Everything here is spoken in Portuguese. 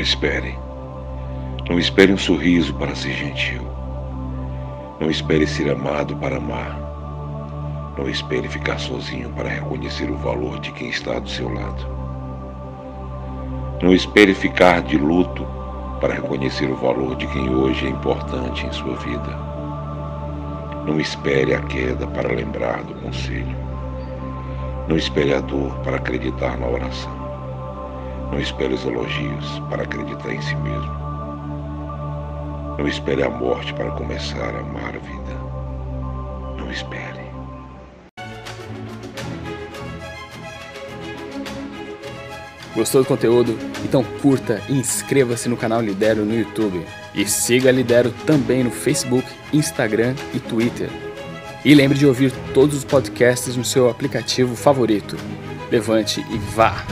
espere. Não espere um sorriso para ser gentil. Não espere ser amado para amar. Não espere ficar sozinho para reconhecer o valor de quem está do seu lado. Não espere ficar de luto para reconhecer o valor de quem hoje é importante em sua vida. Não espere a queda para lembrar do conselho. Não espere a dor para acreditar na oração. Não espere os elogios para acreditar em si mesmo. Não espere a morte para começar a amar a vida. Não espere. Gostou do conteúdo? Então curta e inscreva-se no canal Lidero no YouTube. E siga a Lidero também no Facebook, Instagram e Twitter. E lembre de ouvir todos os podcasts no seu aplicativo favorito. Levante e vá!